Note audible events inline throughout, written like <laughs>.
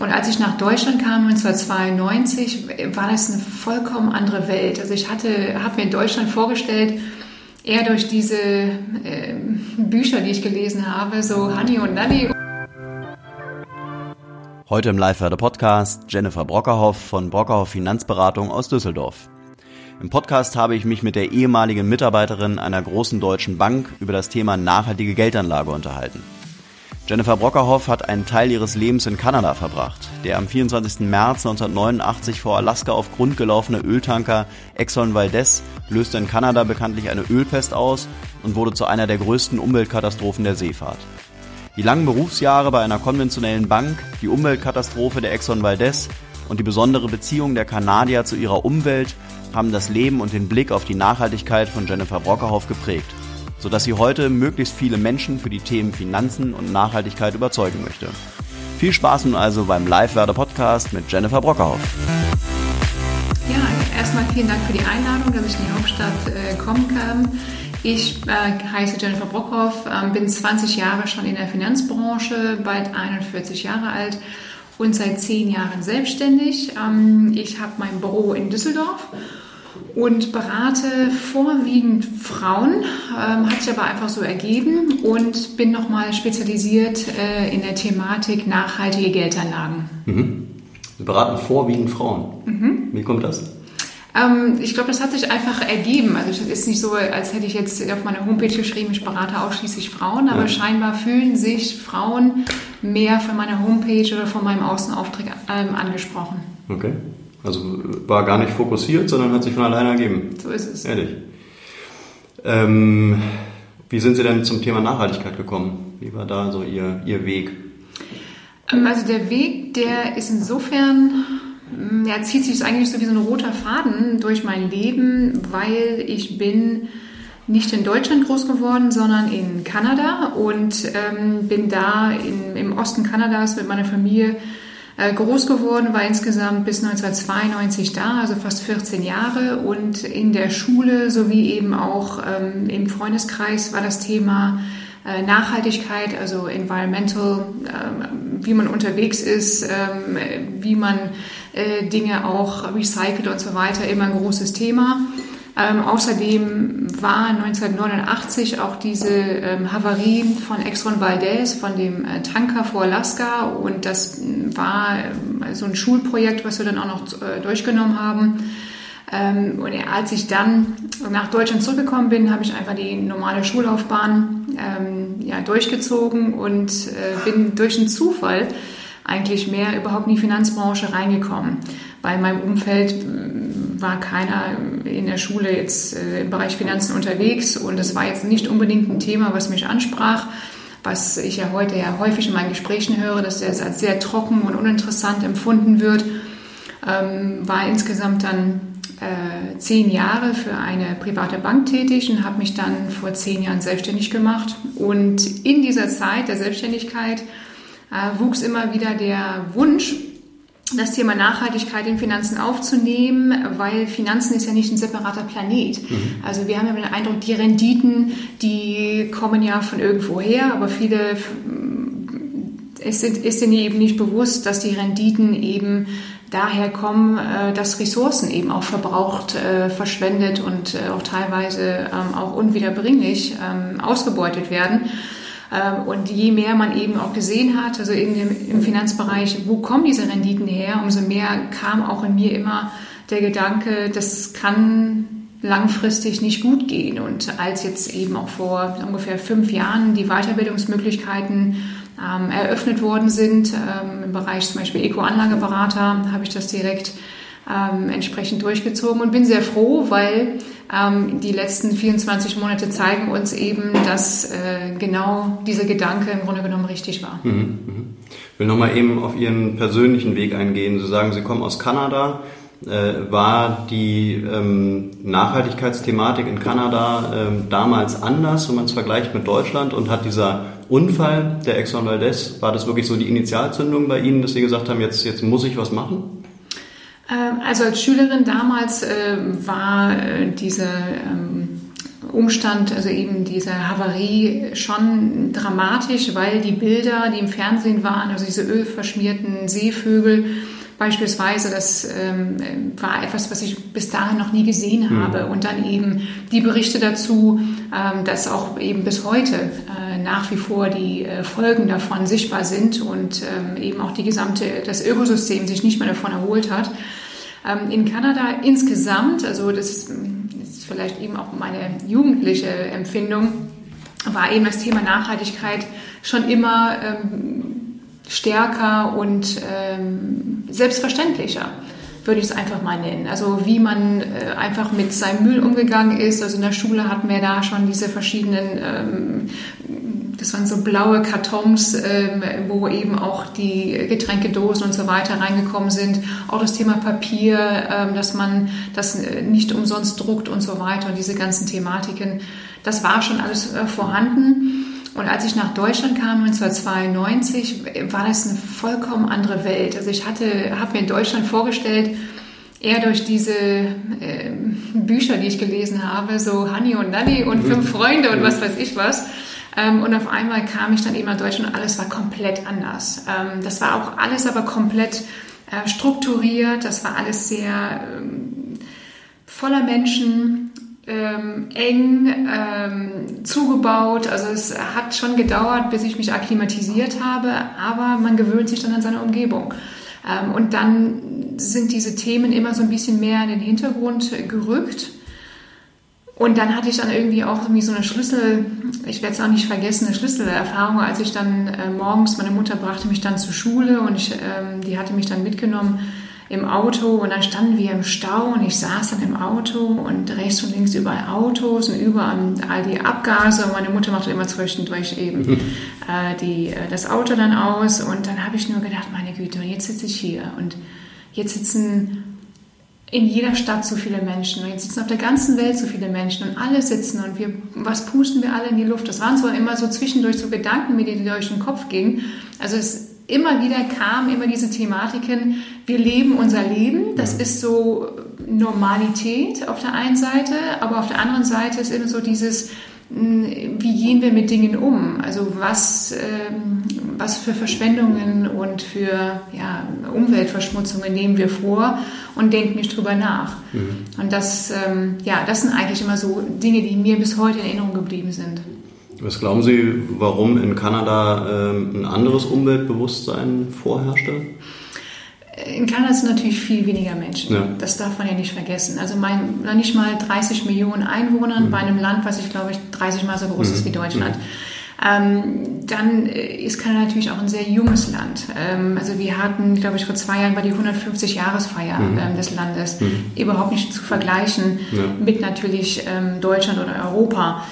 Und als ich nach Deutschland kam 1992, war das eine vollkommen andere Welt. Also ich hatte, habe mir Deutschland vorgestellt, eher durch diese äh, Bücher, die ich gelesen habe, so Honey und Nanny. Heute im Live-Podcast Jennifer Brockerhoff von Brockerhoff Finanzberatung aus Düsseldorf. Im Podcast habe ich mich mit der ehemaligen Mitarbeiterin einer großen deutschen Bank über das Thema nachhaltige Geldanlage unterhalten. Jennifer Brockerhoff hat einen Teil ihres Lebens in Kanada verbracht. Der am 24. März 1989 vor Alaska auf Grund gelaufene Öltanker Exxon Valdez löste in Kanada bekanntlich eine Ölpest aus und wurde zu einer der größten Umweltkatastrophen der Seefahrt. Die langen Berufsjahre bei einer konventionellen Bank, die Umweltkatastrophe der Exxon Valdez und die besondere Beziehung der Kanadier zu ihrer Umwelt haben das Leben und den Blick auf die Nachhaltigkeit von Jennifer Brockerhoff geprägt sodass sie heute möglichst viele Menschen für die Themen Finanzen und Nachhaltigkeit überzeugen möchte. Viel Spaß nun also beim Live-Werder-Podcast mit Jennifer Brockerhoff. Ja, erstmal vielen Dank für die Einladung, dass ich in die Hauptstadt äh, kommen kann. Ich äh, heiße Jennifer Brockhoff, äh, bin 20 Jahre schon in der Finanzbranche, bald 41 Jahre alt und seit 10 Jahren selbstständig. Ähm, ich habe mein Büro in Düsseldorf und berate vorwiegend Frauen, ähm, hat sich aber einfach so ergeben und bin nochmal spezialisiert äh, in der Thematik nachhaltige Geldanlagen. Mhm. Sie beraten vorwiegend Frauen. Mhm. Wie kommt das? Ähm, ich glaube, das hat sich einfach ergeben. Also es ist nicht so, als hätte ich jetzt auf meiner Homepage geschrieben, ich berate ausschließlich Frauen, aber ja. scheinbar fühlen sich Frauen mehr von meiner Homepage oder von meinem Außenauftrag ähm, angesprochen. Okay. Also war gar nicht fokussiert, sondern hat sich von alleine ergeben. So ist es. Ehrlich. Ähm, wie sind Sie denn zum Thema Nachhaltigkeit gekommen? Wie war da so Ihr, Ihr Weg? Ähm, also der Weg, der ist insofern, mm, ja, zieht sich eigentlich so wie so ein roter Faden durch mein Leben, weil ich bin nicht in Deutschland groß geworden, sondern in Kanada und ähm, bin da in, im Osten Kanadas mit meiner Familie groß geworden, war insgesamt bis 1992 da, also fast 14 Jahre. Und in der Schule sowie eben auch ähm, im Freundeskreis war das Thema äh, Nachhaltigkeit, also environmental, äh, wie man unterwegs ist, ähm, wie man äh, Dinge auch recycelt und so weiter, immer ein großes Thema. Ähm, außerdem war 1989 auch diese ähm, Havarie von Exxon Valdez, von dem äh, Tanker vor Alaska. Und das mm, war äh, so ein Schulprojekt, was wir dann auch noch äh, durchgenommen haben. Ähm, und als ich dann nach Deutschland zurückgekommen bin, habe ich einfach die normale Schullaufbahn ähm, ja, durchgezogen und äh, bin durch einen Zufall eigentlich mehr überhaupt in die Finanzbranche reingekommen. Bei meinem Umfeld war keiner in der Schule jetzt äh, im Bereich Finanzen unterwegs und es war jetzt nicht unbedingt ein Thema, was mich ansprach, was ich ja heute ja häufig in meinen Gesprächen höre, dass das als sehr trocken und uninteressant empfunden wird. Ähm, war insgesamt dann äh, zehn Jahre für eine private Bank tätig und habe mich dann vor zehn Jahren selbstständig gemacht. Und in dieser Zeit der Selbstständigkeit äh, wuchs immer wieder der Wunsch, das Thema Nachhaltigkeit in Finanzen aufzunehmen, weil Finanzen ist ja nicht ein separater Planet. Mhm. Also wir haben ja den Eindruck, die Renditen, die kommen ja von irgendwo her, aber viele es ist ihnen eben nicht bewusst, dass die Renditen eben daher kommen, äh, dass Ressourcen eben auch verbraucht, äh, verschwendet und äh, auch teilweise ähm, auch unwiederbringlich ähm, ausgebeutet werden. Ähm, und je mehr man eben auch gesehen hat, also in dem, im Finanzbereich, wo kommen diese Renditen her, umso mehr kam auch in mir immer der Gedanke, das kann langfristig nicht gut gehen. Und als jetzt eben auch vor ungefähr fünf Jahren die Weiterbildungsmöglichkeiten ähm, eröffnet worden sind, ähm, im Bereich zum Beispiel Eco-Anlageberater, habe ich das direkt ähm, entsprechend durchgezogen und bin sehr froh, weil die letzten 24 Monate zeigen uns eben, dass äh, genau dieser Gedanke im Grunde genommen richtig war. Mhm, mhm. Ich will nochmal eben auf Ihren persönlichen Weg eingehen. Sie sagen, Sie kommen aus Kanada. Äh, war die ähm, Nachhaltigkeitsthematik in Kanada ähm, damals anders, wenn man es vergleicht mit Deutschland? Und hat dieser Unfall der Exxon Valdez, war das wirklich so die Initialzündung bei Ihnen, dass Sie gesagt haben, jetzt, jetzt muss ich was machen? Ähm, also als Schülerin damals äh, war äh, diese ähm, Umstand, also eben diese Havarie, schon dramatisch, weil die Bilder, die im Fernsehen waren, also diese ölverschmierten Seevögel, beispielsweise, das ähm, war etwas, was ich bis dahin noch nie gesehen mhm. habe. Mhm. Und dann eben die Berichte dazu, ähm, dass auch eben bis heute äh, nach wie vor die äh, Folgen davon sichtbar sind und ähm, eben auch die gesamte, das Ökosystem sich nicht mehr davon erholt hat. Ähm, in Kanada insgesamt, also das ist, ist vielleicht eben auch meine jugendliche Empfindung, war eben das Thema Nachhaltigkeit schon immer ähm, stärker und ähm, selbstverständlicher, würde ich es einfach mal nennen. Also wie man äh, einfach mit seinem Müll umgegangen ist. Also in der Schule hatten wir da schon diese verschiedenen, ähm, das waren so blaue Kartons, ähm, wo eben auch die Getränkedosen und so weiter reingekommen sind. Auch das Thema Papier, ähm, dass man das nicht umsonst druckt und so weiter. Und diese ganzen Thematiken, das war schon alles äh, vorhanden. Und als ich nach Deutschland kam 1992, war das eine vollkommen andere Welt. Also ich hatte, habe mir in Deutschland vorgestellt, eher durch diese äh, Bücher, die ich gelesen habe, so Honey und Nanny und Fünf Freunde und was weiß ich was. Ähm, und auf einmal kam ich dann eben nach Deutschland und alles war komplett anders. Ähm, das war auch alles aber komplett äh, strukturiert, das war alles sehr ähm, voller Menschen, ähm, eng ähm, zugebaut. Also es hat schon gedauert, bis ich mich akklimatisiert habe, aber man gewöhnt sich dann an seine Umgebung. Ähm, und dann sind diese Themen immer so ein bisschen mehr in den Hintergrund gerückt. Und dann hatte ich dann irgendwie auch irgendwie so eine Schlüssel, ich werde es auch nicht vergessen, eine Schlüsselerfahrung, als ich dann äh, morgens, meine Mutter brachte mich dann zur Schule und ich, ähm, die hatte mich dann mitgenommen im Auto und dann standen wir im Stau und ich saß dann im Auto und rechts und links überall Autos und überall all die Abgase und meine Mutter machte immer zwischendurch eben <laughs> äh, die, äh, das Auto dann aus und dann habe ich nur gedacht, meine Güte, und jetzt sitze ich hier und jetzt sitzen in jeder Stadt so viele Menschen und jetzt sitzen auf der ganzen Welt so viele Menschen und alle sitzen und wir, was pusten wir alle in die Luft? Das waren zwar immer so zwischendurch so Gedanken, die durch den Kopf gingen. Also es immer wieder kamen immer diese Thematiken, wir leben unser Leben, das ist so Normalität auf der einen Seite, aber auf der anderen Seite ist immer so dieses, hm, wie gehen wir mit Dingen um? Also was, ähm, was für Verschwendungen und für ja, Umweltverschmutzungen nehmen wir vor und denken nicht drüber nach. Mhm. Und das, ähm, ja, das sind eigentlich immer so Dinge, die mir bis heute in Erinnerung geblieben sind. Was glauben Sie, warum in Kanada ähm, ein anderes Umweltbewusstsein vorherrschte? In Kanada sind natürlich viel weniger Menschen. Ja. Das darf man ja nicht vergessen. Also mein, nicht mal 30 Millionen Einwohner mhm. bei einem Land, was ich glaube ich 30 Mal so groß mhm. ist wie Deutschland. Mhm. Ähm, dann äh, ist Kanada natürlich auch ein sehr junges Land. Ähm, also wir hatten, glaube ich, vor zwei Jahren war die 150-Jahresfeier mhm. ähm, des Landes. Mhm. Überhaupt nicht zu vergleichen ja. mit natürlich ähm, Deutschland oder Europa.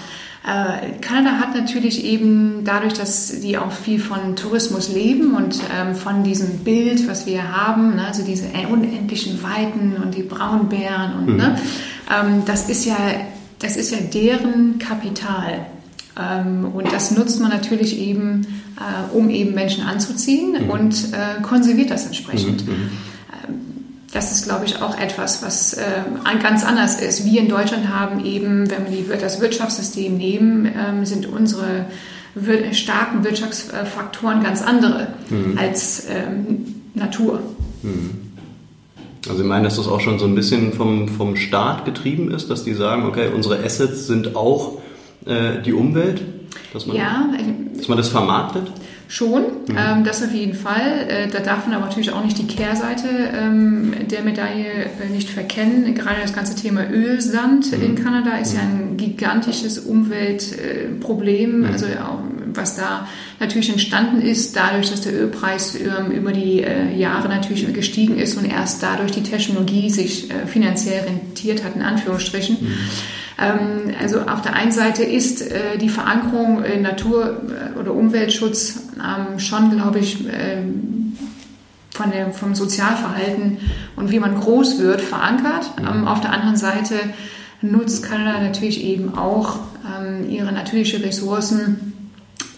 Äh, Kanada hat natürlich eben dadurch, dass die auch viel von Tourismus leben und ähm, von diesem Bild, was wir haben, ne, also diese unendlichen Weiten und die Braunbären und mhm. ne, ähm, das ist ja das ist ja deren Kapital. Ähm, und das nutzt man natürlich eben, äh, um eben Menschen anzuziehen mhm. und äh, konserviert das entsprechend. Mhm. Das ist, glaube ich, auch etwas, was äh, ganz anders ist. Wir in Deutschland haben eben, wenn wir das Wirtschaftssystem nehmen, ähm, sind unsere wir starken Wirtschaftsfaktoren ganz andere mhm. als ähm, Natur. Mhm. Also ich meine, dass das auch schon so ein bisschen vom, vom Staat getrieben ist, dass die sagen, okay, unsere Assets sind auch äh, die Umwelt, dass man, ja, dass man das vermarktet? Schon, mhm. ähm, das auf jeden Fall. Äh, da darf man aber natürlich auch nicht die Kehrseite ähm, der Medaille äh, nicht verkennen. Gerade das ganze Thema Ölsand mhm. in Kanada ist ja ein mhm. gigantisches Umweltproblem, äh, also auch, was da natürlich entstanden ist, dadurch, dass der Ölpreis ähm, über die äh, Jahre natürlich gestiegen ist und erst dadurch die Technologie sich äh, finanziell rentiert hat, in Anführungsstrichen. Mhm. Ähm, also auf der einen Seite ist äh, die Verankerung in Natur- oder Umweltschutz ähm, schon, glaube ich, von der, vom Sozialverhalten und wie man groß wird, verankert. Mhm. auf der anderen Seite nutzt Kanada natürlich eben auch ihre natürlichen Ressourcen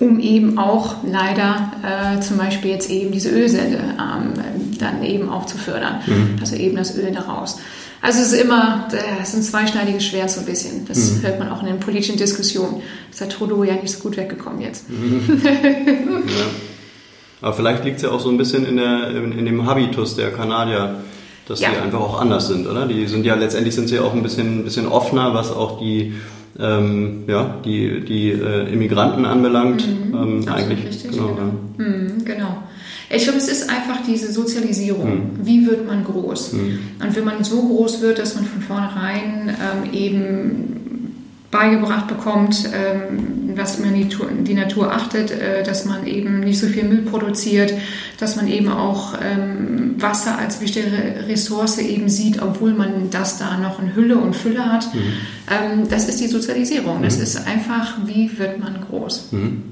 um eben auch leider äh, zum Beispiel jetzt eben diese Ölsende ähm, dann eben auch zu fördern. Mhm. Also eben das Öl daraus. Also es ist immer, es ist ein zweischneidiges Schwert so ein bisschen. Das mhm. hört man auch in den politischen Diskussionen. Ist der Trudeau ja nicht so gut weggekommen jetzt. Mhm. <laughs> ja. Aber vielleicht liegt es ja auch so ein bisschen in, der, in, in dem Habitus der Kanadier, dass ja. die einfach auch anders sind, oder? Die sind ja letztendlich sind sie auch ein bisschen, ein bisschen offener, was auch die ähm, ja, die, die äh, Immigranten anbelangt. Mhm, ähm, eigentlich. Richtig, genau. Genau. Mhm, genau. Ich glaube, es ist einfach diese Sozialisierung. Mhm. Wie wird man groß? Mhm. Und wenn man so groß wird, dass man von vornherein ähm, eben beigebracht bekommt, ähm, was man die, die Natur achtet, äh, dass man eben nicht so viel Müll produziert, dass man eben auch ähm, Wasser als wichtige Ressource eben sieht, obwohl man das da noch in Hülle und Fülle hat. Mhm. Ähm, das ist die Sozialisierung. Das mhm. ist einfach, wie wird man groß. Mhm.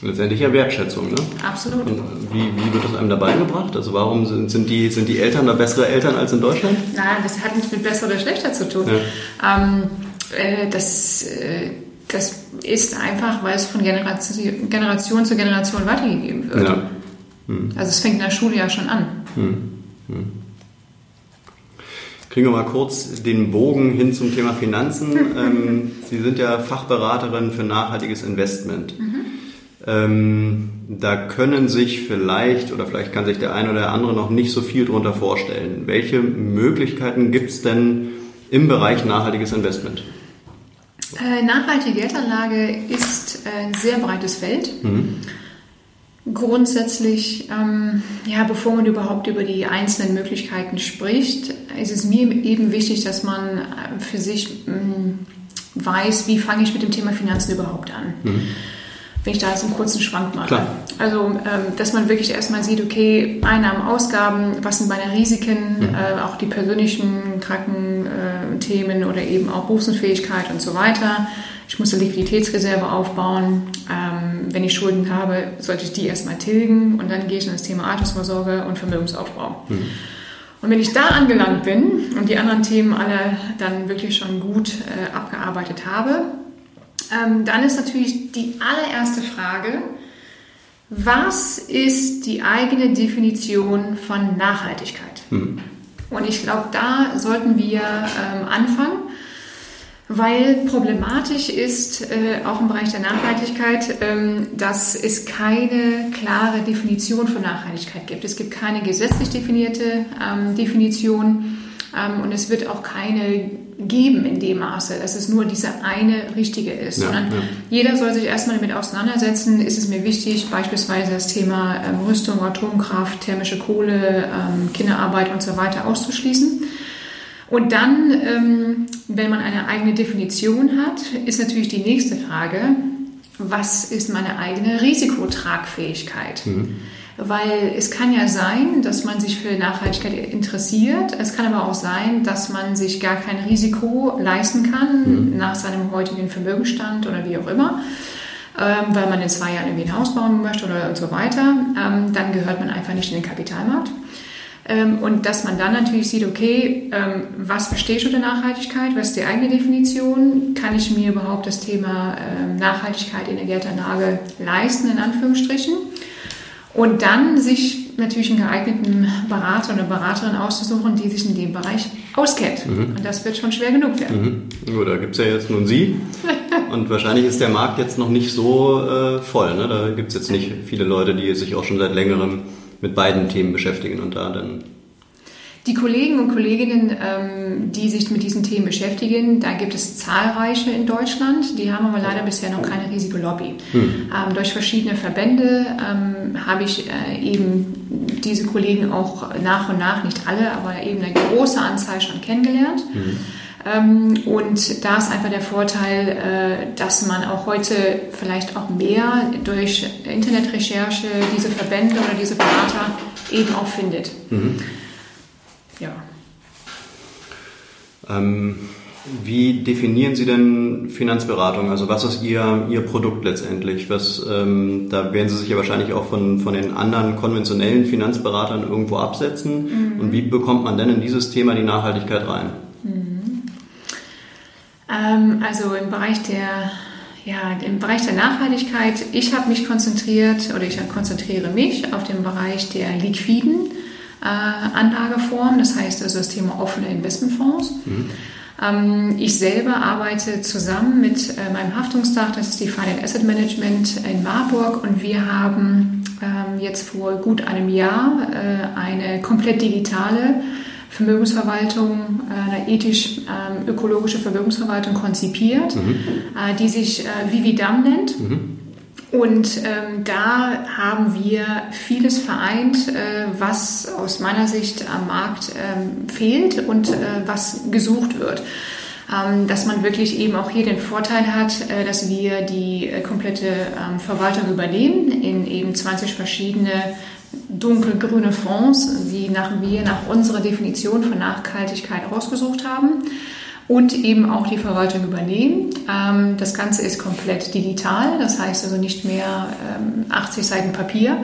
Letztendlich ja Wertschätzung, ne? Absolut. Und wie, wie wird das einem dabei gebracht? Also warum sind, sind, die, sind die Eltern da bessere Eltern als in Deutschland? Nein, das hat nicht mit besser oder schlechter zu tun. Ja. Ähm, äh, das, äh, das ist einfach, weil es von Generation, Generation zu Generation weitergegeben wird. Ja. Hm. Also es fängt in der Schule ja schon an. Hm. Hm. Kriegen wir mal kurz den Bogen hin zum Thema Finanzen. <laughs> ähm, Sie sind ja Fachberaterin für nachhaltiges Investment. Mhm. Ähm, da können sich vielleicht oder vielleicht kann sich der eine oder der andere noch nicht so viel darunter vorstellen. Welche Möglichkeiten gibt es denn im Bereich nachhaltiges Investment? Äh, nachhaltige Geldanlage ist ein sehr breites Feld. Mhm. Grundsätzlich, ähm, ja, bevor man überhaupt über die einzelnen Möglichkeiten spricht, ist es mir eben wichtig, dass man äh, für sich mh, mm, weiß, wie fange ich mit dem Thema Finanzen überhaupt an. Mhm wenn ich da jetzt einen kurzen Schwank mache. Klar. Also, ähm, dass man wirklich erstmal sieht, okay, Einnahmen, Ausgaben, was sind meine Risiken, mhm. äh, auch die persönlichen Krankenthemen oder eben auch Berufsunfähigkeit und so weiter. Ich muss eine Liquiditätsreserve aufbauen. Ähm, wenn ich Schulden habe, sollte ich die erstmal tilgen und dann gehe ich in das Thema Altersvorsorge und Vermögensaufbau. Mhm. Und wenn ich da angelangt bin und die anderen Themen alle dann wirklich schon gut äh, abgearbeitet habe, ähm, dann ist natürlich die allererste Frage, was ist die eigene Definition von Nachhaltigkeit? Mhm. Und ich glaube, da sollten wir ähm, anfangen, weil problematisch ist äh, auch im Bereich der Nachhaltigkeit, ähm, dass es keine klare Definition von Nachhaltigkeit gibt. Es gibt keine gesetzlich definierte ähm, Definition. Ähm, und es wird auch keine geben in dem Maße, dass es nur diese eine richtige ist, ja, sondern ja. jeder soll sich erstmal damit auseinandersetzen, ist es mir wichtig, beispielsweise das Thema ähm, Rüstung, Atomkraft, thermische Kohle, ähm, Kinderarbeit und so weiter auszuschließen. Und dann, wenn man eine eigene Definition hat, ist natürlich die nächste Frage, was ist meine eigene Risikotragfähigkeit? Mhm. Weil es kann ja sein, dass man sich für Nachhaltigkeit interessiert. Es kann aber auch sein, dass man sich gar kein Risiko leisten kann mhm. nach seinem heutigen Vermögenstand oder wie auch immer, ähm, weil man in zwei Jahren irgendwie ein Haus bauen möchte oder und so weiter. Ähm, dann gehört man einfach nicht in den Kapitalmarkt. Ähm, und dass man dann natürlich sieht, okay, was verstehe ich unter Nachhaltigkeit? Was ist die eigene Definition? Kann ich mir überhaupt das Thema Nachhaltigkeit in der Geldanlage leisten, in Anführungsstrichen? Und dann sich natürlich einen geeigneten Berater oder Beraterin auszusuchen, die sich in dem Bereich auskennt. Mhm. Und das wird schon schwer genug werden. Mhm. Gut, da gibt es ja jetzt nun Sie. <laughs> Und wahrscheinlich ist der Markt jetzt noch nicht so äh, voll. Ne? Da gibt es jetzt nicht viele Leute, die sich auch schon seit längerem mit beiden Themen beschäftigen und da dann die Kollegen und Kolleginnen, ähm, die sich mit diesen Themen beschäftigen, da gibt es zahlreiche in Deutschland. Die haben aber leider bisher noch keine riesige Lobby. Hm. Ähm, durch verschiedene Verbände ähm, habe ich äh, eben diese Kollegen auch nach und nach, nicht alle, aber eben eine große Anzahl schon kennengelernt. Hm. Und da ist einfach der Vorteil, äh, dass man auch heute vielleicht auch mehr durch Internetrecherche diese Verbände oder diese Berater eben auch findet. Mhm ja. Ähm, wie definieren Sie denn Finanzberatung? Also was ist Ihr, Ihr Produkt letztendlich? Was, ähm, da werden Sie sich ja wahrscheinlich auch von, von den anderen konventionellen Finanzberatern irgendwo absetzen. Mhm. Und wie bekommt man denn in dieses Thema die Nachhaltigkeit rein? Mhm. Ähm, also im Bereich der ja, im Bereich der Nachhaltigkeit, ich habe mich konzentriert oder ich konzentriere mich auf den Bereich der liquiden Anlageform, das heißt also das Thema offene Investmentfonds. Mhm. Ähm, ich selber arbeite zusammen mit äh, meinem Haftungsdach, das ist die Finance Asset Management in Marburg und wir haben ähm, jetzt vor gut einem Jahr äh, eine komplett digitale Vermögensverwaltung, äh, eine ethisch-ökologische Vermögensverwaltung konzipiert, mhm. die sich Vividam nennt. Mhm. Und ähm, da haben wir vieles vereint, äh, was aus meiner Sicht am Markt ähm, fehlt und äh, was gesucht wird. Ähm, dass man wirklich eben auch hier den Vorteil hat, äh, dass wir die äh, komplette ähm, Verwaltung übernehmen in eben 20 verschiedene dunkelgrüne Fonds, die nach wir nach unserer Definition von Nachhaltigkeit ausgesucht haben und eben auch die Verwaltung übernehmen. Ähm, das Ganze ist komplett digital, das heißt also nicht mehr 80 ähm, Seiten Papier,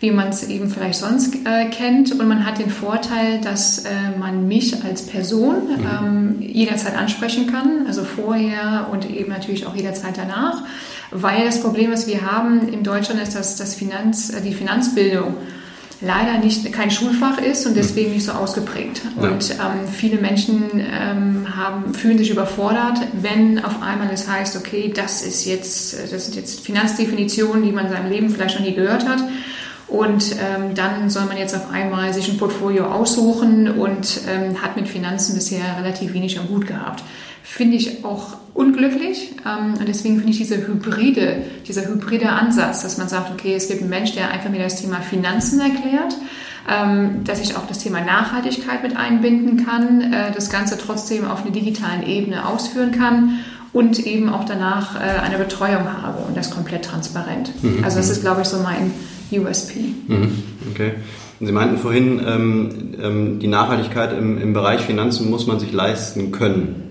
wie man es eben vielleicht sonst äh, kennt. Und man hat den Vorteil, dass äh, man mich als Person mhm. ähm, jederzeit ansprechen kann, also vorher und eben natürlich auch jederzeit danach. Weil das Problem, was wir haben in Deutschland, ist, dass das Finanz, die Finanzbildung leider nicht kein Schulfach ist und deswegen nicht so ausgeprägt. Und ähm, viele Menschen ähm, haben, fühlen sich überfordert, wenn auf einmal es heißt, okay, das ist jetzt, das sind jetzt Finanzdefinitionen, die man in seinem Leben vielleicht noch nie gehört hat. Und ähm, dann soll man jetzt auf einmal sich ein Portfolio aussuchen und ähm, hat mit Finanzen bisher relativ wenig am Hut gehabt finde ich auch unglücklich. Ähm, und deswegen finde ich diese hybride, dieser hybride Ansatz, dass man sagt, okay, es gibt einen Mensch, der einfach mir das Thema Finanzen erklärt, ähm, dass ich auch das Thema Nachhaltigkeit mit einbinden kann, äh, das Ganze trotzdem auf einer digitalen Ebene ausführen kann und eben auch danach äh, eine Betreuung habe und das komplett transparent. Mhm. Also das ist, glaube ich, so mein USP. Mhm. Okay. Sie meinten vorhin, ähm, die Nachhaltigkeit im Bereich Finanzen muss man sich leisten können.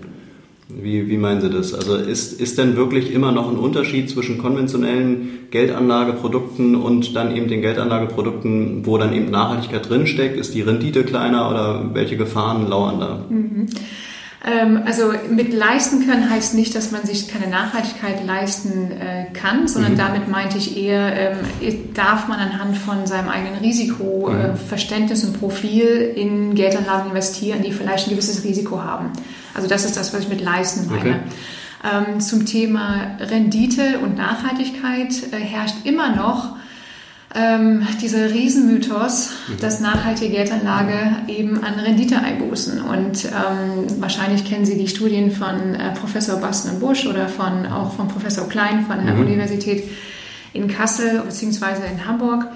Wie, wie meinen Sie das? Also ist, ist denn wirklich immer noch ein Unterschied zwischen konventionellen Geldanlageprodukten und dann eben den Geldanlageprodukten, wo dann eben Nachhaltigkeit drinsteckt? Ist die Rendite kleiner oder welche Gefahren lauern da? Mhm. Ähm, also mit leisten können heißt nicht, dass man sich keine Nachhaltigkeit leisten äh, kann, sondern mhm. damit meinte ich eher, ähm, darf man anhand von seinem eigenen Risikoverständnis mhm. und Profil in Geldanlagen investieren, die vielleicht ein gewisses Risiko haben. Also das ist das, was ich mit leisten meine. Okay. Ähm, zum Thema Rendite und Nachhaltigkeit äh, herrscht immer noch ähm, dieser Riesenmythos, mhm. dass nachhaltige Geldanlage eben an Rendite einbußen. Und ähm, wahrscheinlich kennen Sie die Studien von äh, Professor Basten Busch oder von, auch von Professor Klein von der mhm. Universität in Kassel bzw. in Hamburg.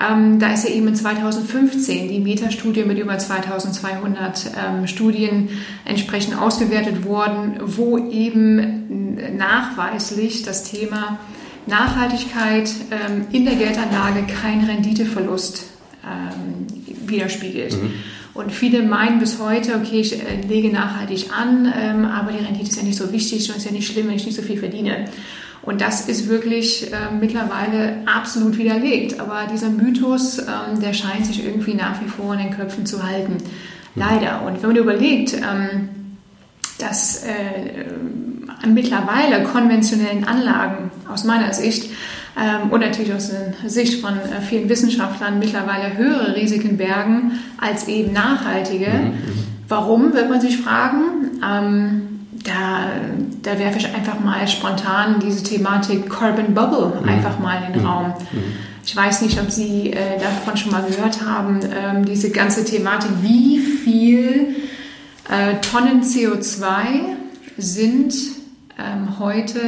Ähm, da ist ja eben in 2015 die Metastudie mit über 2200 ähm, Studien entsprechend ausgewertet worden, wo eben nachweislich das Thema Nachhaltigkeit ähm, in der Geldanlage keinen Renditeverlust ähm, widerspiegelt. Mhm. Und viele meinen bis heute, okay, ich äh, lege nachhaltig an, ähm, aber die Rendite ist ja nicht so wichtig und ist ja nicht schlimm, wenn ich nicht so viel verdiene. Und das ist wirklich äh, mittlerweile absolut widerlegt. Aber dieser Mythos, ähm, der scheint sich irgendwie nach wie vor in den Köpfen zu halten. Leider. Und wenn man überlegt, ähm, dass äh, an mittlerweile konventionellen Anlagen aus meiner Sicht ähm, und natürlich aus der Sicht von äh, vielen Wissenschaftlern mittlerweile höhere Risiken bergen als eben nachhaltige. Mhm. Warum, wird man sich fragen. Ähm, da, da werfe ich einfach mal spontan diese Thematik Carbon Bubble mhm. einfach mal in den mhm. Raum. Mhm. Ich weiß nicht, ob Sie äh, davon schon mal gehört haben, ähm, diese ganze Thematik, wie viel äh, Tonnen CO2 sind ähm, heute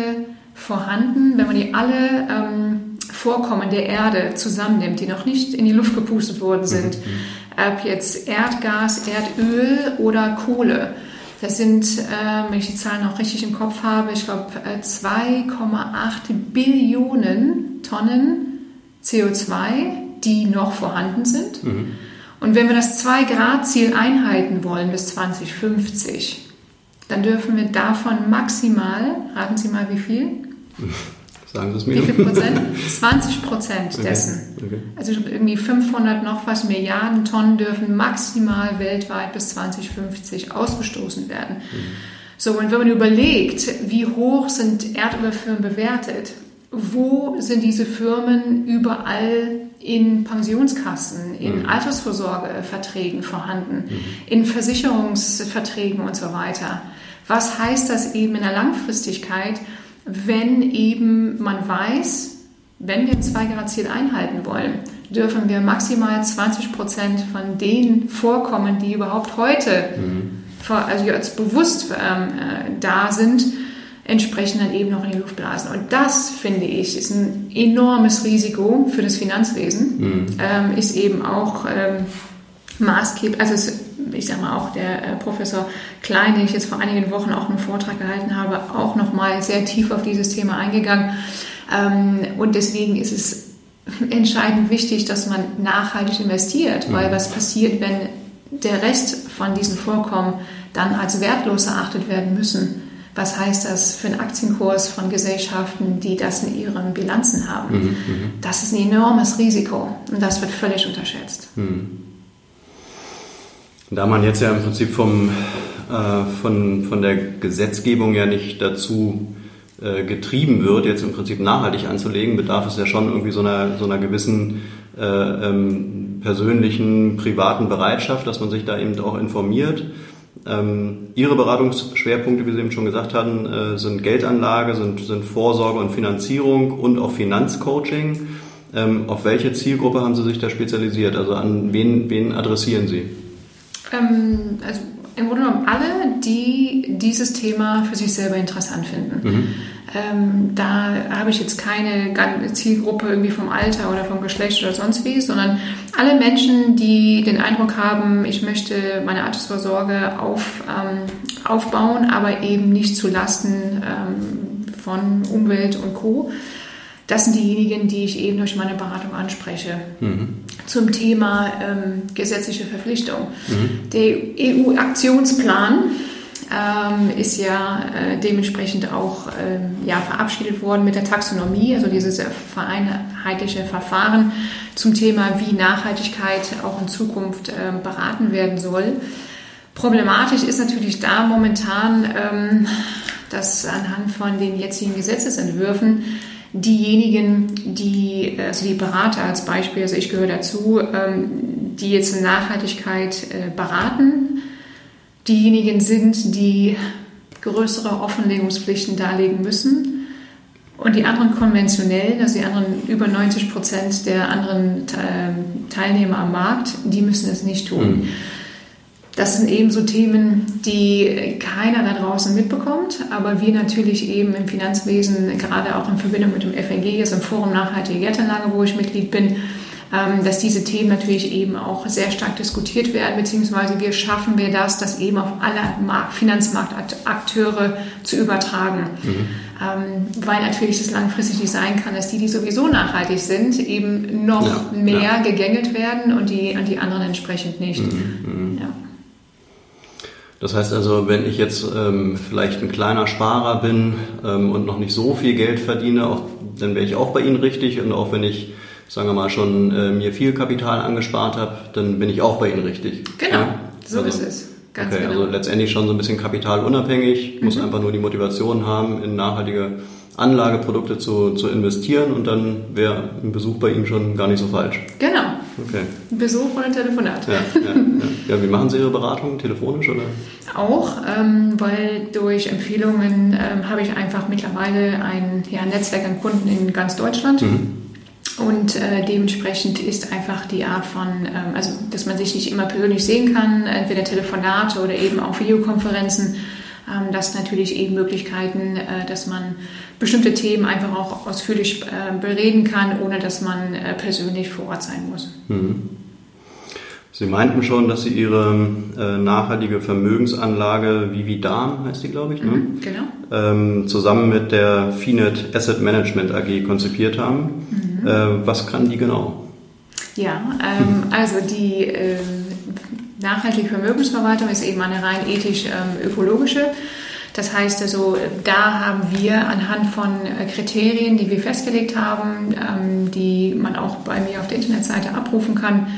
vorhanden, wenn man die alle ähm, Vorkommen der Erde zusammennimmt, die noch nicht in die Luft gepustet worden mhm. sind, mhm. ob jetzt Erdgas, Erdöl oder Kohle. Das sind, äh, wenn ich die Zahlen noch richtig im Kopf habe, ich glaube 2,8 Billionen Tonnen CO2, die noch vorhanden sind. Mhm. Und wenn wir das 2-Grad-Ziel einhalten wollen bis 2050, dann dürfen wir davon maximal, raten Sie mal wie viel? <laughs> Sagen Sie es mir. Wie viel Prozent? <laughs> 20 Prozent dessen. Okay. Okay. Also irgendwie 500 noch was Milliarden Tonnen dürfen maximal weltweit bis 2050 ausgestoßen werden. Mhm. So, und wenn man überlegt, wie hoch sind Erdölfirmen bewertet, wo sind diese Firmen überall in Pensionskassen, in mhm. Altersvorsorgeverträgen vorhanden, mhm. in Versicherungsverträgen und so weiter. Was heißt das eben in der Langfristigkeit, wenn eben man weiß, wenn wir ein 2-Grad-Ziel einhalten wollen, dürfen wir maximal 20 Prozent von den Vorkommen, die überhaupt heute mhm. also jetzt bewusst ähm, äh, da sind, entsprechend dann eben noch in die Luft blasen. Und das, finde ich, ist ein enormes Risiko für das Finanzwesen, mhm. ähm, ist eben auch ähm, maßgeblich, also es, ich sage mal auch der äh, Professor Klein, den ich jetzt vor einigen Wochen auch einen Vortrag gehalten habe, auch nochmal sehr tief auf dieses Thema eingegangen. Ähm, und deswegen ist es <laughs> entscheidend wichtig, dass man nachhaltig investiert, weil mhm. was passiert, wenn der Rest von diesen Vorkommen dann als wertlos erachtet werden müssen? Was heißt das für einen Aktienkurs von Gesellschaften, die das in ihren Bilanzen haben? Mhm, mhm. das ist ein enormes Risiko und das wird völlig unterschätzt. Mhm. Da man jetzt ja im Prinzip vom, äh, von, von der Gesetzgebung ja nicht dazu äh, getrieben wird, jetzt im Prinzip nachhaltig anzulegen, bedarf es ja schon irgendwie so einer, so einer gewissen äh, ähm, persönlichen, privaten Bereitschaft, dass man sich da eben auch informiert. Ähm, Ihre Beratungsschwerpunkte, wie Sie eben schon gesagt hatten, äh, sind Geldanlage, sind, sind Vorsorge und Finanzierung und auch Finanzcoaching. Ähm, auf welche Zielgruppe haben Sie sich da spezialisiert? Also an wen, wen adressieren Sie? Ähm, also im Grunde genommen alle, die dieses Thema für sich selber interessant finden. Mhm. Ähm, da habe ich jetzt keine Zielgruppe irgendwie vom Alter oder vom Geschlecht oder sonst wie, sondern alle Menschen, die den Eindruck haben, ich möchte meine Altersvorsorge auf, ähm, aufbauen, aber eben nicht zu Lasten ähm, von Umwelt und Co. Das sind diejenigen, die ich eben durch meine Beratung anspreche. Mhm. Zum Thema ähm, gesetzliche Verpflichtung. Mhm. Der EU-Aktionsplan ähm, ist ja äh, dementsprechend auch ähm, ja, verabschiedet worden mit der Taxonomie, also dieses vereinheitliche Verfahren zum Thema, wie Nachhaltigkeit auch in Zukunft äh, beraten werden soll. Problematisch ist natürlich da momentan, ähm, dass anhand von den jetzigen Gesetzesentwürfen diejenigen, die, also die Berater als Beispiel, also ich gehöre dazu, ähm, die jetzt in Nachhaltigkeit äh, beraten, diejenigen sind, die größere Offenlegungspflichten darlegen müssen. Und die anderen konventionellen, also die anderen über 90 Prozent der anderen ähm, Teilnehmer am Markt, die müssen es nicht tun. Mhm. Das sind eben so Themen, die keiner da draußen mitbekommt, aber wir natürlich eben im Finanzwesen, gerade auch in Verbindung mit dem FNG, also im Forum Nachhaltige Geldanlage, wo ich Mitglied bin, ähm, dass diese Themen natürlich eben auch sehr stark diskutiert werden, beziehungsweise wie schaffen wir das, das eben auf alle Finanzmarktakteure zu übertragen. Mhm. Ähm, weil natürlich das langfristig nicht sein kann, dass die, die sowieso nachhaltig sind, eben noch ja, mehr ja. gegängelt werden und die, und die anderen entsprechend nicht. Mhm, mhm. Das heißt also, wenn ich jetzt ähm, vielleicht ein kleiner Sparer bin ähm, und noch nicht so viel Geld verdiene, auch, dann wäre ich auch bei Ihnen richtig. Und auch wenn ich, sagen wir mal, schon äh, mir viel Kapital angespart habe, dann bin ich auch bei Ihnen richtig. Genau, ja? so also, ist es. Ganz okay, genau. also letztendlich schon so ein bisschen kapitalunabhängig, mhm. muss einfach nur die Motivation haben, in nachhaltige Anlageprodukte zu, zu investieren und dann wäre ein Besuch bei Ihnen schon gar nicht so falsch. Genau. Okay. Besuch oder ein Telefonat. Ja, ja, ja. ja, wie machen Sie Ihre Beratung? Telefonisch oder? Auch, ähm, weil durch Empfehlungen ähm, habe ich einfach mittlerweile ein ja, Netzwerk an Kunden in ganz Deutschland. Mhm. Und äh, dementsprechend ist einfach die Art von, ähm, also dass man sich nicht immer persönlich sehen kann, entweder Telefonate oder eben auch Videokonferenzen, ähm, das natürlich eben Möglichkeiten, äh, dass man bestimmte Themen einfach auch ausführlich äh, bereden kann, ohne dass man äh, persönlich vor Ort sein muss. Mhm. Sie meinten schon, dass Sie Ihre äh, nachhaltige Vermögensanlage Vividan, heißt die, glaube ich, ne? Mhm, genau. ähm, zusammen mit der Finet Asset Management AG konzipiert haben. Mhm. Äh, was kann die genau? Ja, ähm, also die äh, nachhaltige Vermögensverwaltung ist eben eine rein ethisch-ökologische. Ähm, das heißt also, da haben wir anhand von äh, Kriterien, die wir festgelegt haben, ähm, die man auch bei mir auf der Internetseite abrufen kann,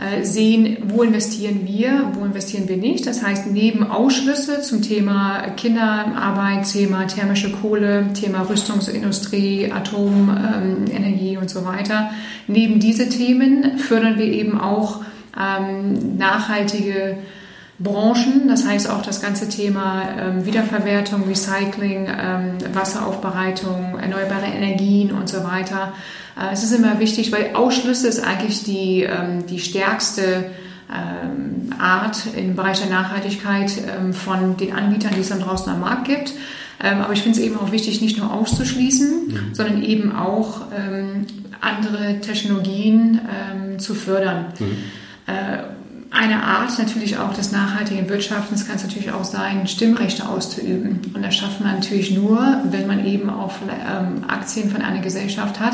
äh, sehen, wo investieren wir, wo investieren wir nicht. Das heißt, neben Ausschlüsse zum Thema Kinderarbeit, Thema thermische Kohle, Thema Rüstungsindustrie, Atomenergie und so weiter, neben diese Themen fördern wir eben auch ähm, nachhaltige Branchen, das heißt auch das ganze Thema ähm, Wiederverwertung, Recycling, ähm, Wasseraufbereitung, erneuerbare Energien und so weiter. Äh, es ist immer wichtig, weil Ausschlüsse ist eigentlich die, ähm, die stärkste ähm, Art im Bereich der Nachhaltigkeit ähm, von den Anbietern, die es dann draußen am Markt gibt. Ähm, aber ich finde es eben auch wichtig, nicht nur auszuschließen, mhm. sondern eben auch andere Technologien zu fördern. Mhm. Äh, eine Art natürlich auch des nachhaltigen Wirtschaftens kann es natürlich auch sein, Stimmrechte auszuüben. Und das schafft man natürlich nur, wenn man eben auch ähm, Aktien von einer Gesellschaft hat,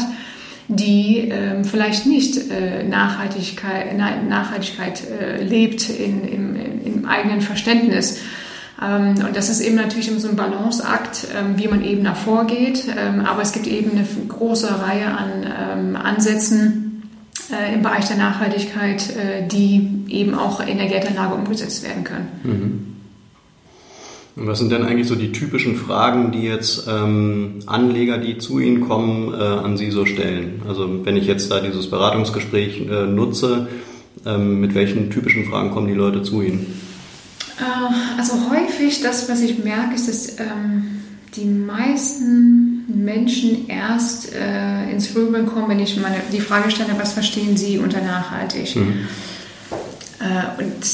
die ähm, vielleicht nicht äh, Nachhaltigkeit, Nachhaltigkeit äh, lebt in, im, im, eigenen Verständnis. Ähm, und das ist eben natürlich so ein Balanceakt, wie man eben davor geht. Aber es gibt eben eine große Reihe an Ansätzen, äh, im Bereich der Nachhaltigkeit, äh, die eben auch in der Geldanlage umgesetzt werden können. Mhm. Und was sind denn eigentlich so die typischen Fragen, die jetzt ähm, Anleger, die zu Ihnen kommen, äh, an Sie so stellen? Also wenn ich jetzt da dieses Beratungsgespräch äh, nutze, ähm, mit welchen typischen Fragen kommen die Leute zu Ihnen? Äh, also häufig, das, was ich merke, ist, dass ähm, die meisten Menschen erst äh, ins Grübeln kommen, wenn ich meine, die Frage stelle, was verstehen Sie unter nachhaltig? Mhm. Äh, und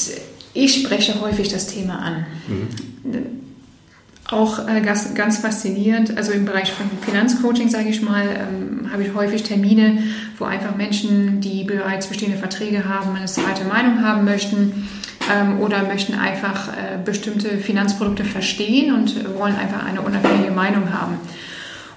ich spreche häufig das Thema an. Mhm. Auch äh, ganz, ganz, faszinierend, also im Bereich von Finanzcoaching, sage ich mal, ähm, habe ich häufig Termine, wo einfach Menschen, die bereits bestehende Verträge haben, eine zweite Meinung haben möchten ähm, oder möchten einfach äh, bestimmte Finanzprodukte verstehen und wollen einfach eine unabhängige Meinung haben.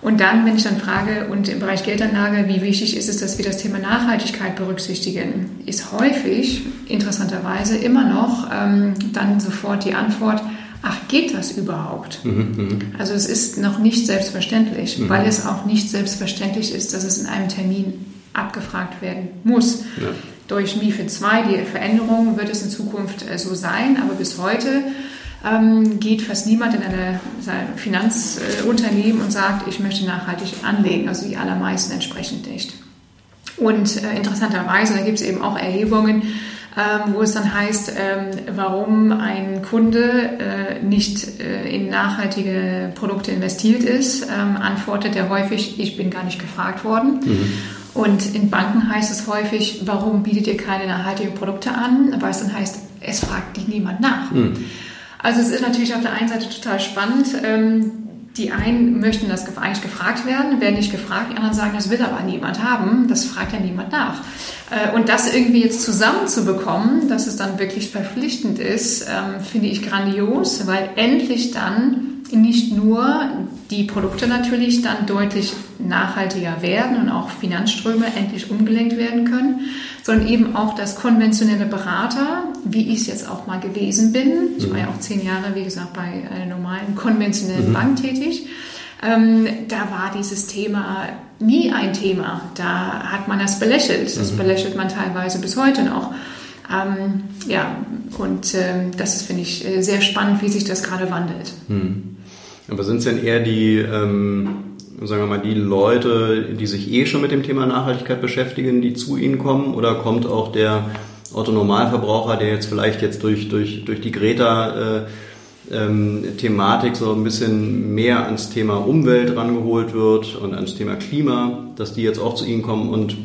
Und dann, wenn ich dann frage, und im Bereich Geldanlage, wie wichtig ist es, dass wir das Thema Nachhaltigkeit berücksichtigen, ist häufig, interessanterweise, immer noch ähm, dann sofort die Antwort, ach, geht das überhaupt? Mhm, mhm. also es ist noch nicht selbstverständlich, mhm. weil es auch nicht selbstverständlich ist, dass es in einem Termin abgefragt werden muss. Ja. Durch MIFID II, die Veränderung, wird es in Zukunft äh, so sein, aber bis heute ähm, geht fast niemand in ein Finanzunternehmen und sagt, ich möchte nachhaltig anlegen, also die allermeisten entsprechend nicht. Und äh, interessanterweise, da gibt es eben auch Erhebungen, ähm, wo es dann heißt, ähm, warum ein Kunde äh, nicht äh, in nachhaltige Produkte investiert ist, ähm, antwortet er häufig, ich bin gar nicht gefragt worden. Mhm. Und in Banken heißt es häufig, warum bietet ihr keine nachhaltigen Produkte an? Weil es dann heißt, es fragt dich niemand nach. Mhm. Also es ist natürlich auf der einen Seite total spannend. Ähm, die einen möchten das eigentlich gefragt werden, werden nicht gefragt, die anderen sagen, das will aber niemand haben, das fragt ja niemand nach. Äh, und das irgendwie jetzt zusammenzubekommen, dass es dann wirklich verpflichtend ist, ähm, finde ich grandios, weil endlich dann nicht nur die Produkte natürlich dann deutlich nachhaltiger werden und auch Finanzströme endlich umgelenkt werden können, sondern eben auch das konventionelle Berater, wie ich es jetzt auch mal gewesen bin. Ich war ja auch zehn Jahre, wie gesagt, bei einer normalen konventionellen mhm. Bank tätig. Ähm, da war dieses Thema nie ein Thema. Da hat man das belächelt. Das mhm. belächelt man teilweise bis heute noch. Ähm, ja, und äh, das finde ich äh, sehr spannend, wie sich das gerade wandelt. Mhm. Aber sind es denn eher die, ähm, sagen wir mal, die Leute, die sich eh schon mit dem Thema Nachhaltigkeit beschäftigen, die zu Ihnen kommen? Oder kommt auch der Autonormalverbraucher, der jetzt vielleicht jetzt durch, durch, durch die Greta äh, ähm, Thematik so ein bisschen mehr ans Thema Umwelt rangeholt wird und ans Thema Klima, dass die jetzt auch zu Ihnen kommen und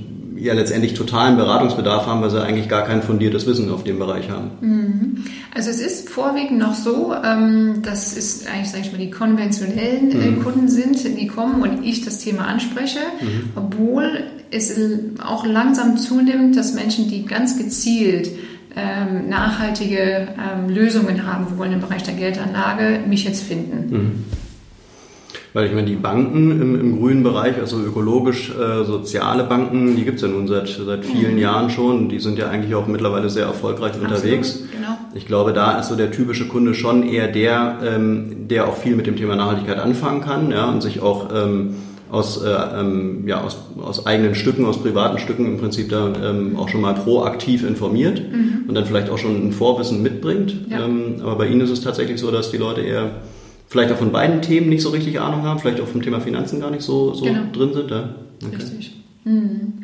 ja letztendlich totalen Beratungsbedarf haben, weil sie eigentlich gar kein fundiertes Wissen auf dem Bereich haben. Mhm. Also es ist vorwiegend noch so, ähm, dass es eigentlich, sage ich mal, die konventionellen äh, mhm. Kunden sind, die kommen und ich das Thema anspreche, mhm. obwohl es auch langsam zunimmt, dass Menschen, die ganz gezielt ähm, nachhaltige ähm, Lösungen haben wollen im Bereich der Geldanlage, mich jetzt finden. Mhm. Weil ich meine, die Banken im, im grünen Bereich, also ökologisch-soziale äh, Banken, die gibt es ja nun seit, seit vielen mhm. Jahren schon. Die sind ja eigentlich auch mittlerweile sehr erfolgreich Absolut, unterwegs. Genau. Ich glaube, da ist so der typische Kunde schon eher der, ähm, der auch viel mit dem Thema Nachhaltigkeit anfangen kann ja, und sich auch, ähm, aus, äh, ähm, ja, aus, aus eigenen Stücken, aus privaten Stücken im Prinzip da ähm, auch schon mal proaktiv informiert mhm. und dann vielleicht auch schon ein Vorwissen mitbringt. Ja. Ähm, aber bei Ihnen ist es tatsächlich so, dass die Leute eher vielleicht auch von beiden Themen nicht so richtig Ahnung haben, vielleicht auch vom Thema Finanzen gar nicht so, so genau. drin sind. Ja? Okay. Richtig. Mhm.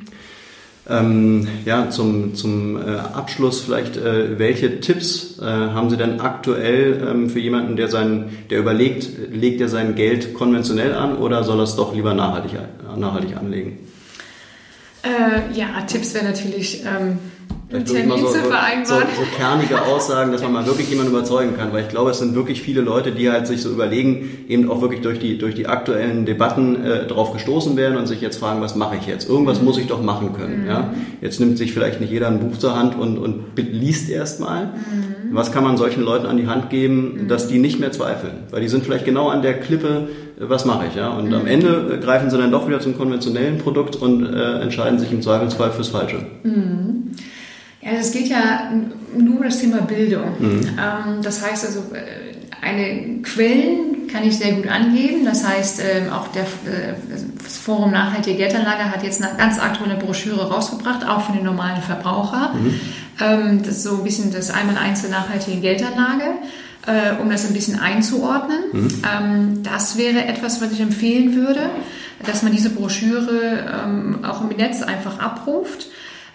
Ähm, ja, zum, zum äh, Abschluss vielleicht, äh, welche Tipps äh, haben Sie denn aktuell ähm, für jemanden, der sein, der überlegt, legt er sein Geld konventionell an oder soll er es doch lieber nachhaltig, nachhaltig anlegen? Äh, ja, Tipps wäre natürlich ähm, einen Termin so, zu vereinbaren. So, so, kernige Aussagen, dass man mal wirklich jemanden überzeugen kann, weil ich glaube, es sind wirklich viele Leute, die halt sich so überlegen, eben auch wirklich durch die, durch die aktuellen Debatten äh, drauf gestoßen werden und sich jetzt fragen, was mache ich jetzt? Irgendwas muss ich doch machen können. Mhm. Ja? Jetzt nimmt sich vielleicht nicht jeder ein Buch zur Hand und, und liest erstmal. Mhm. Was kann man solchen Leuten an die Hand geben, mhm. dass die nicht mehr zweifeln? Weil die sind vielleicht genau an der Klippe, was mache ich? Ja? Und am mhm. Ende äh, greifen sie dann doch wieder zum konventionellen Produkt und äh, entscheiden sich im Zweifelsfall fürs Falsche. Mhm. Ja, es geht ja nur um das Thema Bildung. Mhm. Ähm, das heißt also, äh, eine Quellen kann ich sehr gut angeben. Das heißt, ähm, auch der, äh, das Forum Nachhaltige Geldanlage hat jetzt eine ganz aktuelle Broschüre rausgebracht, auch für den normalen Verbraucher. Mhm. Ähm, das ist so ein bisschen das Einmal-Eins der nachhaltigen Geldanlage äh, um das ein bisschen einzuordnen. Mhm. das wäre etwas, was ich empfehlen würde, dass man diese Broschüre auch im Netz einfach abruft.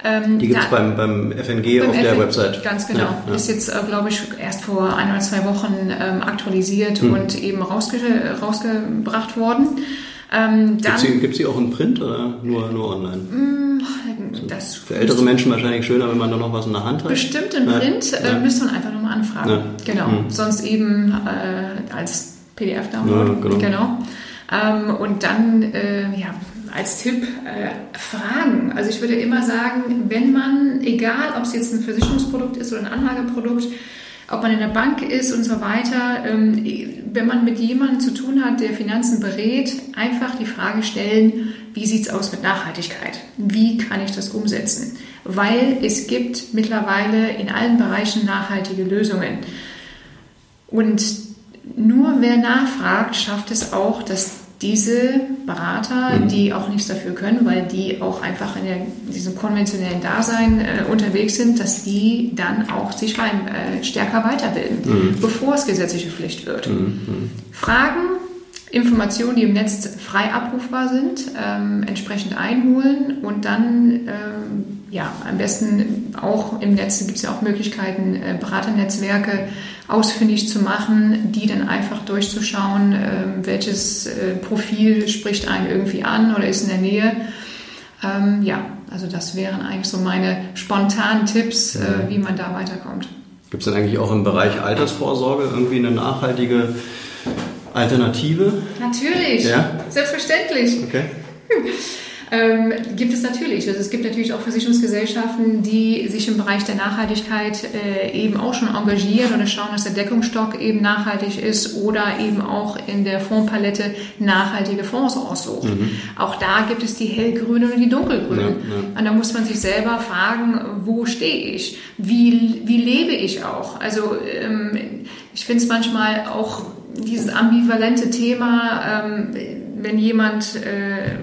Ähm, die gibt es beim, beim FNG beim auf der Website. Ganz genau. Ja, ja. Ist jetzt, äh, glaube ich, erst vor ein oder zwei Wochen ähm, aktualisiert hm. und eben rausge rausgebracht worden. Ähm, Gibt es sie auch in Print oder nur, nur online? Mm, das Für ältere Menschen wahrscheinlich schöner, wenn man da noch was in der Hand hat. Bestimmt in Print ja. äh, müsste man einfach nochmal anfragen. Ja. Genau. Hm. Sonst eben äh, als PDF-Download. Ja, genau. genau. Ähm, und dann, äh, ja, als Tipp äh, Fragen. Also ich würde immer sagen, wenn man, egal ob es jetzt ein Versicherungsprodukt ist oder ein Anlageprodukt, ob man in der Bank ist und so weiter, ähm, wenn man mit jemandem zu tun hat, der Finanzen berät, einfach die Frage stellen, wie sieht es aus mit Nachhaltigkeit? Wie kann ich das umsetzen? Weil es gibt mittlerweile in allen Bereichen nachhaltige Lösungen. Und nur wer nachfragt, schafft es auch, dass diese Berater, mhm. die auch nichts dafür können, weil die auch einfach in, der, diesem konventionellen Dasein äh, unterwegs sind, dass die dann auch sich rein, äh, stärker weiterbilden, mhm. bevor es gesetzliche Pflicht wird. Mhm. Fragen, Informationen, die im Netz frei abrufbar sind, ähm, entsprechend einholen und dann ähm, ja, am besten auch im Netz gibt es ja auch Möglichkeiten, äh, Beraternetzwerke ausfindig zu machen, die dann einfach durchzuschauen, äh, welches äh, Profil spricht einen irgendwie an oder ist in der Nähe. Ähm, ja, also das wären eigentlich so meine spontanen Tipps, äh, wie man da weiterkommt. Gibt es denn eigentlich auch im Bereich Altersvorsorge irgendwie eine nachhaltige Alternative? Natürlich, ja? selbstverständlich. Okay. <laughs> Ähm, gibt es natürlich. Also es gibt natürlich auch Versicherungsgesellschaften, die sich im Bereich der Nachhaltigkeit äh, eben auch schon engagieren oder schauen, dass der Deckungsstock eben nachhaltig ist oder eben auch in der Fondspalette nachhaltige Fonds aussucht. Mhm. Auch da gibt es die hellgrünen und die dunkelgrünen. Ja, ja. Und da muss man sich selber fragen, wo stehe ich? Wie, wie lebe ich auch? Also ähm, ich finde es manchmal auch dieses ambivalente Thema, ähm, wenn jemand äh,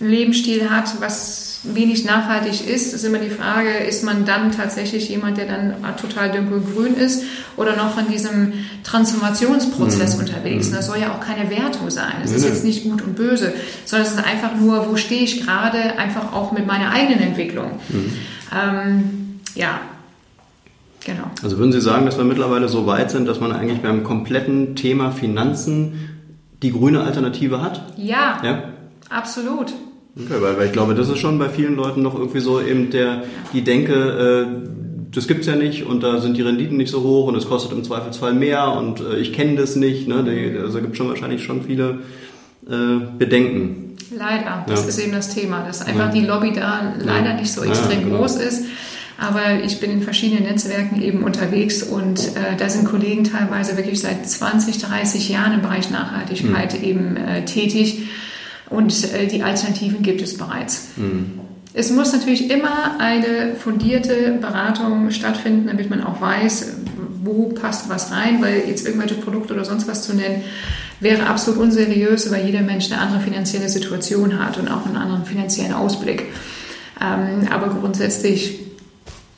Lebensstil hat, was wenig nachhaltig ist, ist immer die Frage, ist man dann tatsächlich jemand, der dann total dunkelgrün ist oder noch in diesem Transformationsprozess mhm. unterwegs. Und das soll ja auch keine Wertung sein. Es ist jetzt nicht gut und böse, sondern es ist einfach nur, wo stehe ich gerade, einfach auch mit meiner eigenen Entwicklung. Mhm. Ähm, ja, genau. Also würden Sie sagen, dass wir mittlerweile so weit sind, dass man eigentlich beim kompletten Thema Finanzen die grüne Alternative hat? Ja, ja? absolut. Okay, weil, weil ich glaube, das ist schon bei vielen Leuten noch irgendwie so eben der, die Denke, äh, das gibt's ja nicht und da sind die Renditen nicht so hoch und es kostet im Zweifelsfall mehr und äh, ich kenne das nicht. Ne? Also gibt schon wahrscheinlich schon viele äh, Bedenken. Leider, das ja. ist eben das Thema, dass einfach ja. die Lobby da leider nicht so extrem ja, genau. groß ist. Aber ich bin in verschiedenen Netzwerken eben unterwegs und äh, da sind Kollegen teilweise wirklich seit 20, 30 Jahren im Bereich Nachhaltigkeit mhm. eben äh, tätig und äh, die Alternativen gibt es bereits. Mhm. Es muss natürlich immer eine fundierte Beratung stattfinden, damit man auch weiß, wo passt was rein, weil jetzt irgendwelche Produkte oder sonst was zu nennen, wäre absolut unseriös, weil jeder Mensch eine andere finanzielle Situation hat und auch einen anderen finanziellen Ausblick. Ähm, aber grundsätzlich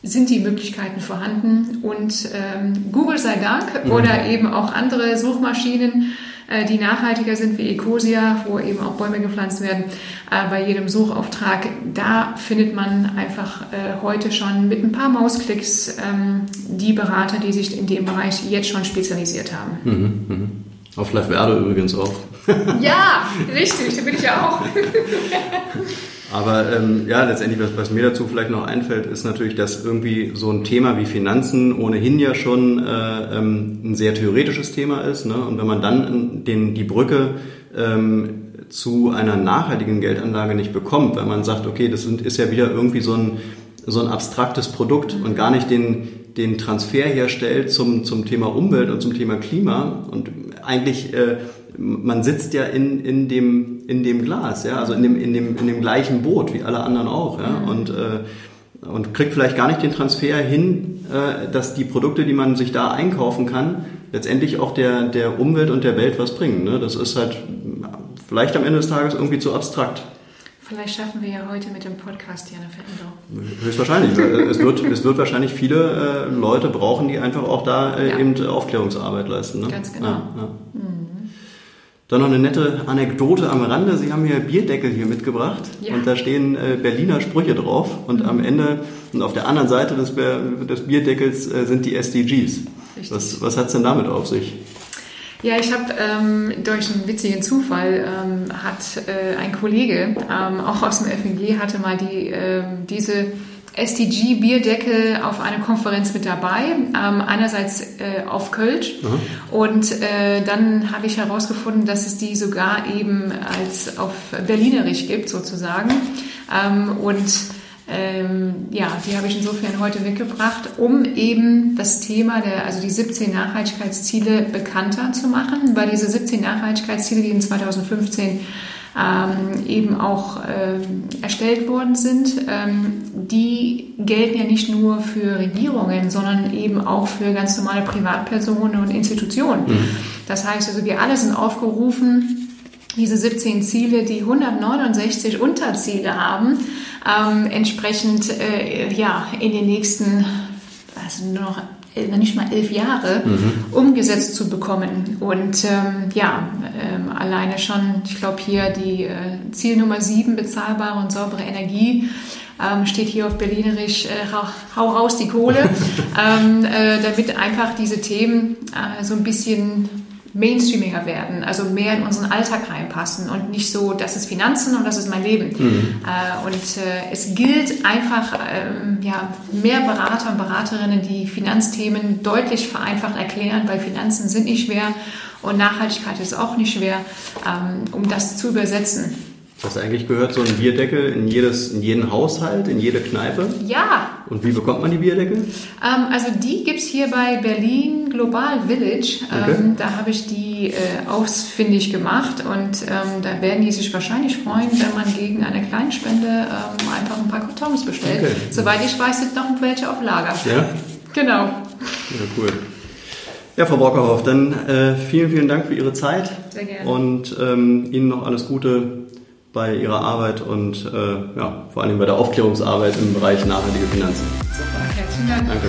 sind die Möglichkeiten vorhanden und ähm, Google sei Dank mhm. oder eben auch andere Suchmaschinen, äh, die nachhaltiger sind wie Ecosia, wo eben auch Bäume gepflanzt werden, äh, bei jedem Suchauftrag, da findet man einfach äh, heute schon mit ein paar Mausklicks ähm, die Berater, die sich in dem Bereich jetzt schon spezialisiert haben. Mhm, mh. Auf Live Werde übrigens auch. ja, richtig, da bin ich ja auch. <laughs> Aber ähm, ja, letztendlich, was, was, mir dazu vielleicht noch einfällt, ist natürlich, dass irgendwie so ein Thema wie Finanzen ohnehin ja schon äh, ähm, ein sehr theoretisches Thema ist. Ne? Und wenn man dann den, die Brücke ähm, zu einer nachhaltigen Geldanlage nicht bekommt, weil man sagt, okay, das sind, ist ja wieder irgendwie so ein, so ein abstraktes Produkt und gar nicht den, den Transfer herstellt zum, zum Thema Umwelt und zum Thema Klima und eigentlich äh, man sitzt ja in, in, dem, in dem Glas, ja, also in dem, in, dem, in dem gleichen Boot wie alle anderen auch, ja, mhm. und, äh, und kriegt vielleicht gar nicht den Transfer hin, äh, dass die Produkte, die man sich da einkaufen kann, letztendlich auch der, der Umwelt und der Welt was bringen. Ne? Das ist halt vielleicht am Ende des Tages irgendwie zu abstrakt. Vielleicht schaffen wir ja heute mit dem Podcast hier eine Veränderung. Höchstwahrscheinlich. es, wird, es wird wahrscheinlich viele äh, Leute brauchen, die einfach auch da äh, ja. eben Aufklärungsarbeit leisten. Ne? Ganz genau. Ja, ja. Mhm. Dann noch eine nette Anekdote am Rande. Sie haben hier Bierdeckel hier mitgebracht ja. und da stehen äh, Berliner Sprüche drauf und mhm. am Ende und auf der anderen Seite des, des Bierdeckels äh, sind die SDGs. Richtig. Was, was hat es denn damit auf sich? Ja, ich habe ähm, durch einen witzigen Zufall ähm, hat äh, ein Kollege ähm, auch aus dem FNG hatte mal die ähm, diese SDG Bierdeckel auf einer Konferenz mit dabei, ähm, einerseits äh, auf Kölsch. Mhm. und äh, dann habe ich herausgefunden, dass es die sogar eben als auf Berlinerisch gibt sozusagen. Ähm, und ähm, ja, die habe ich insofern heute mitgebracht, um eben das Thema der, also die 17 Nachhaltigkeitsziele bekannter zu machen, weil diese 17 Nachhaltigkeitsziele, die in 2015 ähm, eben auch ähm, erstellt worden sind, ähm, die gelten ja nicht nur für Regierungen, sondern eben auch für ganz normale Privatpersonen und Institutionen. Mhm. Das heißt also, wir alle sind aufgerufen, diese 17 Ziele, die 169 Unterziele haben, ähm, entsprechend äh, ja, in den nächsten, also nur noch nicht mal elf Jahre mhm. umgesetzt zu bekommen. Und ähm, ja, ähm, alleine schon, ich glaube hier die äh, Ziel Nummer sieben, bezahlbare und saubere Energie, ähm, steht hier auf Berlinerisch, äh, hau, raus die Kohle, <laughs> ähm, äh, damit einfach diese Themen äh, so ein bisschen mainstreamiger werden, also mehr in unseren Alltag reinpassen und nicht so, das ist Finanzen und das ist mein Leben. Mhm. Äh, und äh, es gilt einfach, äh, ja, mehr Berater und Beraterinnen, die Finanzthemen deutlich vereinfacht erklären, weil Finanzen sind nicht schwer und Nachhaltigkeit ist auch nicht schwer, ähm, um das zu übersetzen. Das eigentlich gehört so ein Bierdeckel in, jedes, in jeden Haushalt, in jede Kneipe? Ja. Und wie bekommt man die Bierdeckel? Ähm, also die gibt es hier bei Berlin Global Village. Okay. Ähm, da habe ich die äh, ausfindig gemacht und ähm, da werden die sich wahrscheinlich freuen, wenn man gegen eine Kleinspende ähm, einfach ein paar Kartons bestellt. Okay. Soweit ich weiß, sind noch welche auf Lager. Ja? Genau. Ja, cool. Ja, Frau Brockerhoff, dann äh, vielen, vielen Dank für Ihre Zeit. Sehr gerne. Und ähm, Ihnen noch alles Gute bei Ihrer Arbeit und äh, ja, vor allem bei der Aufklärungsarbeit im Bereich nachhaltige Finanzen. Super, herzlichen Dank. Danke.